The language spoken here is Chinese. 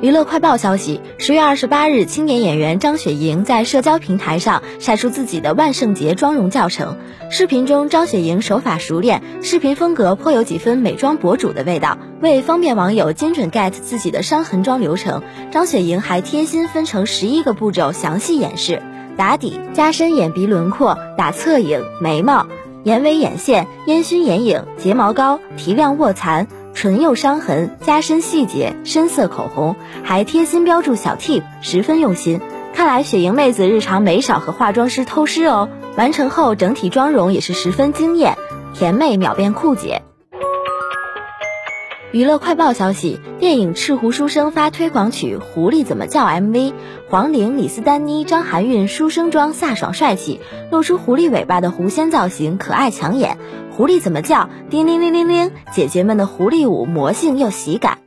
娱乐快报消息：十月二十八日，青年演员张雪迎在社交平台上晒出自己的万圣节妆容教程。视频中，张雪迎手法熟练，视频风格颇有几分美妆博主的味道。为方便网友精准 get 自己的伤痕妆流程，张雪迎还贴心分成十一个步骤详细演示：打底、加深眼鼻轮廓、打侧影、眉毛、眼尾眼线、烟熏眼影、睫毛膏、提亮卧蚕。唇釉伤痕，加深细节，深色口红，还贴心标注小 tip，十分用心。看来雪莹妹子日常没少和化妆师偷师哦。完成后，整体妆容也是十分惊艳，甜妹秒变酷姐。娱乐快报消息：电影《赤狐书生》发推广曲《狐狸怎么叫》MV，黄龄、李斯丹妮、张含韵书生装飒爽帅气，露出狐狸尾巴的狐仙造型，可爱抢眼。狐狸怎么叫？叮铃铃铃铃！姐姐们的狐狸舞魔性又喜感。